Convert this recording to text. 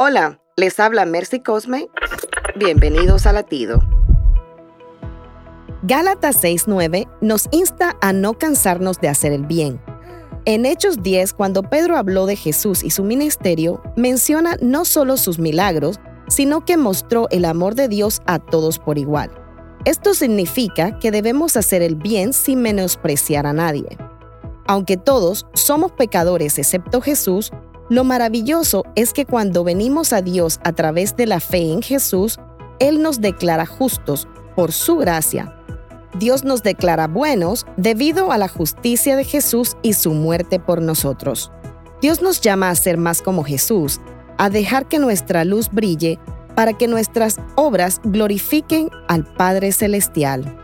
Hola, les habla Mercy Cosme. Bienvenidos a Latido. Gálatas 6:9 nos insta a no cansarnos de hacer el bien. En Hechos 10, cuando Pedro habló de Jesús y su ministerio, menciona no solo sus milagros, sino que mostró el amor de Dios a todos por igual. Esto significa que debemos hacer el bien sin menospreciar a nadie. Aunque todos somos pecadores excepto Jesús, lo maravilloso es que cuando venimos a Dios a través de la fe en Jesús, Él nos declara justos por su gracia. Dios nos declara buenos debido a la justicia de Jesús y su muerte por nosotros. Dios nos llama a ser más como Jesús, a dejar que nuestra luz brille para que nuestras obras glorifiquen al Padre Celestial.